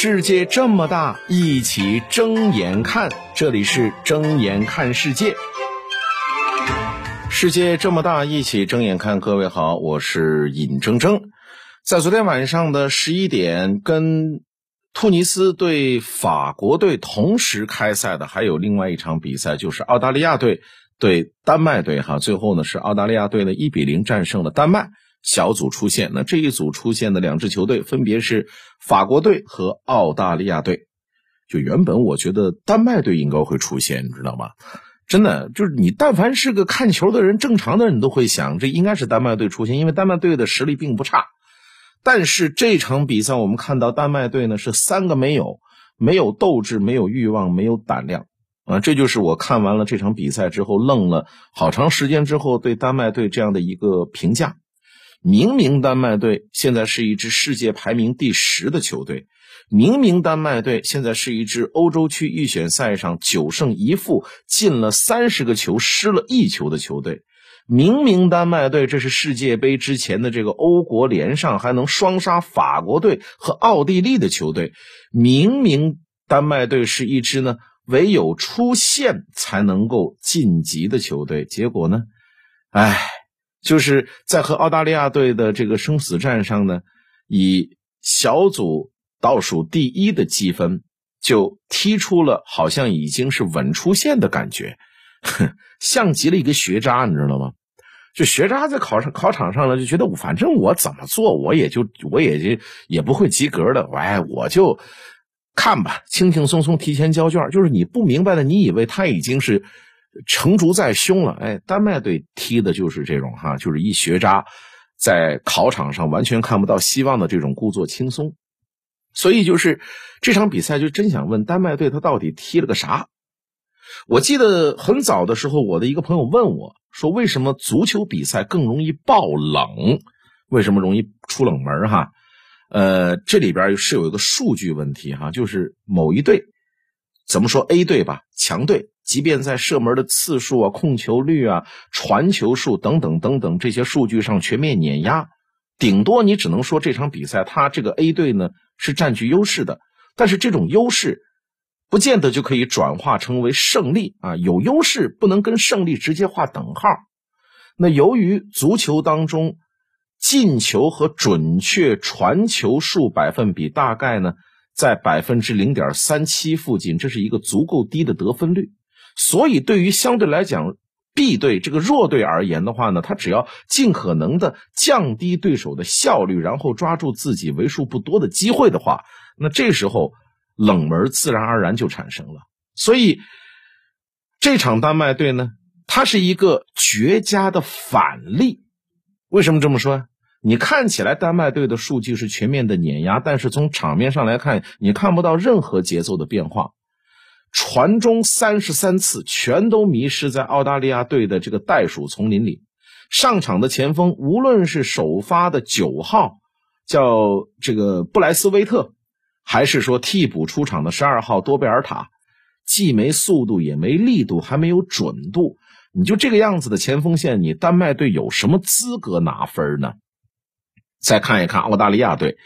世界这么大，一起睁眼看。这里是睁眼看世界。世界这么大，一起睁眼看。各位好，我是尹铮铮。在昨天晚上的十一点，跟突尼斯对法国队同时开赛的，还有另外一场比赛，就是澳大利亚队对丹麦队。哈，最后呢是澳大利亚队呢一比零战胜了丹麦。小组出现，那这一组出现的两支球队分别是法国队和澳大利亚队。就原本我觉得丹麦队应该会出现，你知道吗？真的，就是你但凡是个看球的人，正常的人都会想，这应该是丹麦队出现，因为丹麦队的实力并不差。但是这场比赛我们看到丹麦队呢是三个没有，没有斗志，没有欲望，没有胆量啊！这就是我看完了这场比赛之后愣了好长时间之后对丹麦队这样的一个评价。明明丹麦队现在是一支世界排名第十的球队，明明丹麦队现在是一支欧洲区预选赛上九胜一负、进了三十个球、失了一球的球队，明明丹麦队这是世界杯之前的这个欧国联上还能双杀法国队和奥地利的球队，明明丹麦队是一支呢唯有出线才能够晋级的球队，结果呢，唉。就是在和澳大利亚队的这个生死战上呢，以小组倒数第一的积分就踢出了，好像已经是稳出线的感觉，像极了一个学渣，你知道吗？就学渣在考上考场上呢，就觉得反正我怎么做我也就我也就也不会及格的，哎，我就看吧，轻轻松松提前交卷。就是你不明白的，你以为他已经是。成竹在胸了，哎，丹麦队踢的就是这种哈，就是一学渣，在考场上完全看不到希望的这种故作轻松，所以就是这场比赛就真想问丹麦队他到底踢了个啥？我记得很早的时候，我的一个朋友问我说，为什么足球比赛更容易爆冷？为什么容易出冷门？哈，呃，这里边是有一个数据问题哈，就是某一队，怎么说 A 队吧，强队。即便在射门的次数啊、控球率啊、传球数等等等等这些数据上全面碾压，顶多你只能说这场比赛他这个 A 队呢是占据优势的，但是这种优势不见得就可以转化成为胜利啊！有优势不能跟胜利直接画等号。那由于足球当中进球和准确传球数百分比大概呢在百分之零点三七附近，这是一个足够低的得分率。所以，对于相对来讲 B 队这个弱队而言的话呢，他只要尽可能的降低对手的效率，然后抓住自己为数不多的机会的话，那这时候冷门自然而然就产生了。所以，这场丹麦队呢，它是一个绝佳的反例。为什么这么说？你看起来丹麦队的数据是全面的碾压，但是从场面上来看，你看不到任何节奏的变化。传中三十三次，全都迷失在澳大利亚队的这个袋鼠丛林里。上场的前锋，无论是首发的九号叫这个布莱斯威特，还是说替补出场的十二号多贝尔塔，既没速度，也没力度，还没有准度。你就这个样子的前锋线，你丹麦队有什么资格拿分呢？再看一看澳大利亚队，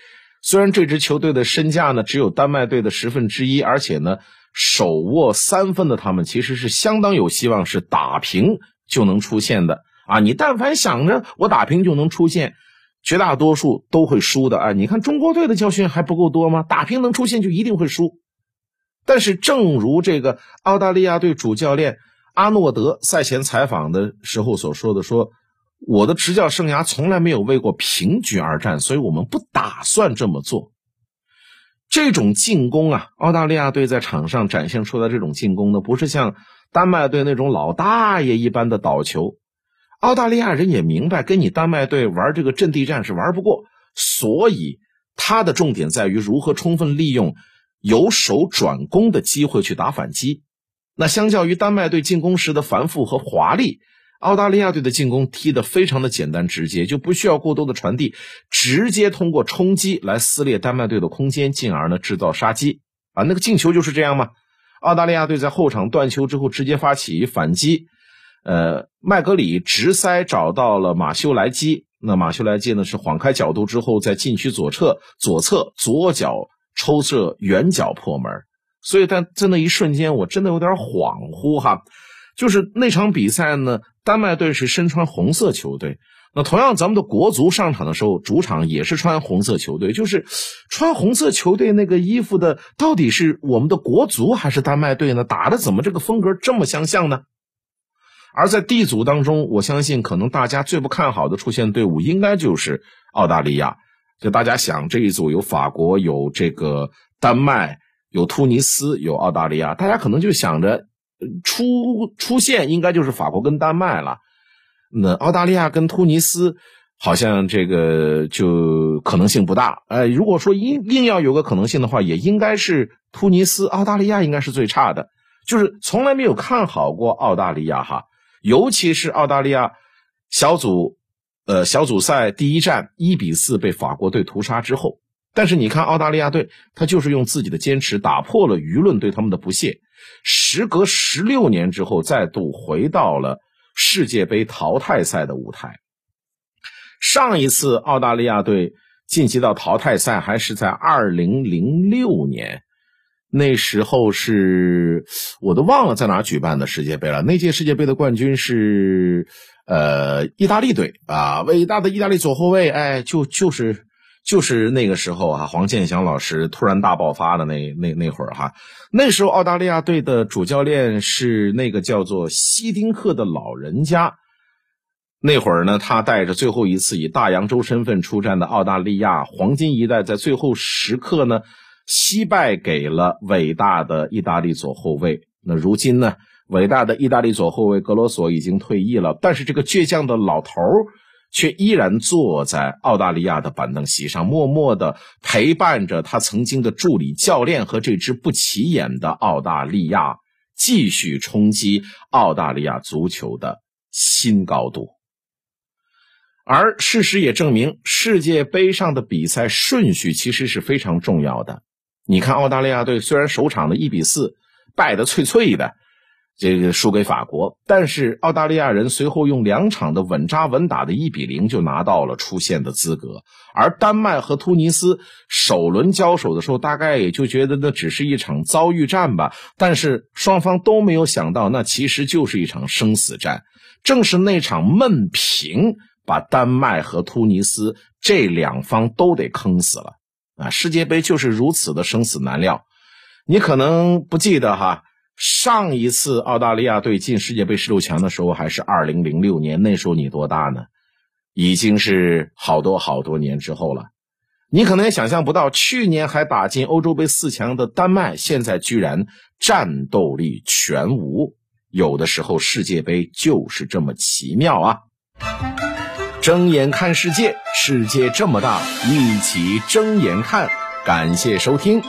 虽然这支球队的身价呢只有丹麦队的十分之一，而且呢。手握三分的他们其实是相当有希望是打平就能出现的啊！你但凡想着我打平就能出现，绝大多数都会输的啊！你看中国队的教训还不够多吗？打平能出现就一定会输。但是正如这个澳大利亚队主教练阿诺德赛前采访的时候所说的：“说我的执教生涯从来没有为过平局而战，所以我们不打算这么做。”这种进攻啊，澳大利亚队在场上展现出来这种进攻呢，不是像丹麦队那种老大爷一般的倒球。澳大利亚人也明白，跟你丹麦队玩这个阵地战是玩不过，所以他的重点在于如何充分利用由守转攻的机会去打反击。那相较于丹麦队进攻时的繁复和华丽。澳大利亚队的进攻踢得非常的简单直接，就不需要过多的传递，直接通过冲击来撕裂丹麦队的空间，进而呢制造杀机啊！那个进球就是这样嘛。澳大利亚队在后场断球之后直接发起反击，呃，麦格里直塞找到了马修莱基，那马修莱基呢是晃开角度之后在禁区左侧左侧左脚抽射远角破门。所以但在那一瞬间，我真的有点恍惚哈。就是那场比赛呢，丹麦队是身穿红色球队。那同样，咱们的国足上场的时候，主场也是穿红色球队。就是穿红色球队那个衣服的，到底是我们的国足还是丹麦队呢？打的怎么这个风格这么相像呢？而在 D 组当中，我相信可能大家最不看好的出现队伍，应该就是澳大利亚。就大家想，这一组有法国，有这个丹麦，有突尼斯，有澳大利亚，大家可能就想着出出现应该就是法国跟丹麦了。那澳大利亚跟突尼斯好像这个就可能性不大。呃，如果说硬硬要有个可能性的话，也应该是突尼斯，澳大利亚应该是最差的。就是从来没有看好过澳大利亚哈。尤其是澳大利亚小组，呃，小组赛第一战一比四被法国队屠杀之后，但是你看澳大利亚队，他就是用自己的坚持打破了舆论对他们的不屑。时隔十六年之后，再度回到了世界杯淘汰赛的舞台。上一次澳大利亚队晋级到淘汰赛还是在二零零六年。那时候是我都忘了在哪举办的世界杯了。那届世界杯的冠军是呃意大利队啊，伟大的意大利左后卫，哎，就就是就是那个时候啊，黄健翔老师突然大爆发的那那那会儿哈。那时候澳大利亚队的主教练是那个叫做希丁克的老人家。那会儿呢，他带着最后一次以大洋洲身份出战的澳大利亚黄金一代，在最后时刻呢。惜败给了伟大的意大利左后卫。那如今呢？伟大的意大利左后卫格罗索已经退役了，但是这个倔强的老头儿却依然坐在澳大利亚的板凳席上，默默的陪伴着他曾经的助理教练和这支不起眼的澳大利亚，继续冲击澳大利亚足球的新高度。而事实也证明，世界杯上的比赛顺序其实是非常重要的。你看，澳大利亚队虽然首场的一比四败得脆脆的，这个输给法国，但是澳大利亚人随后用两场的稳扎稳打的一比零就拿到了出线的资格。而丹麦和突尼斯首轮交手的时候，大概也就觉得那只是一场遭遇战吧。但是双方都没有想到，那其实就是一场生死战。正是那场闷平，把丹麦和突尼斯这两方都得坑死了。啊，世界杯就是如此的生死难料。你可能不记得哈，上一次澳大利亚队进世界杯十六强的时候还是二零零六年，那时候你多大呢？已经是好多好多年之后了。你可能也想象不到，去年还打进欧洲杯四强的丹麦，现在居然战斗力全无。有的时候世界杯就是这么奇妙啊！睁眼看世界，世界这么大，一起睁眼看。感谢收听。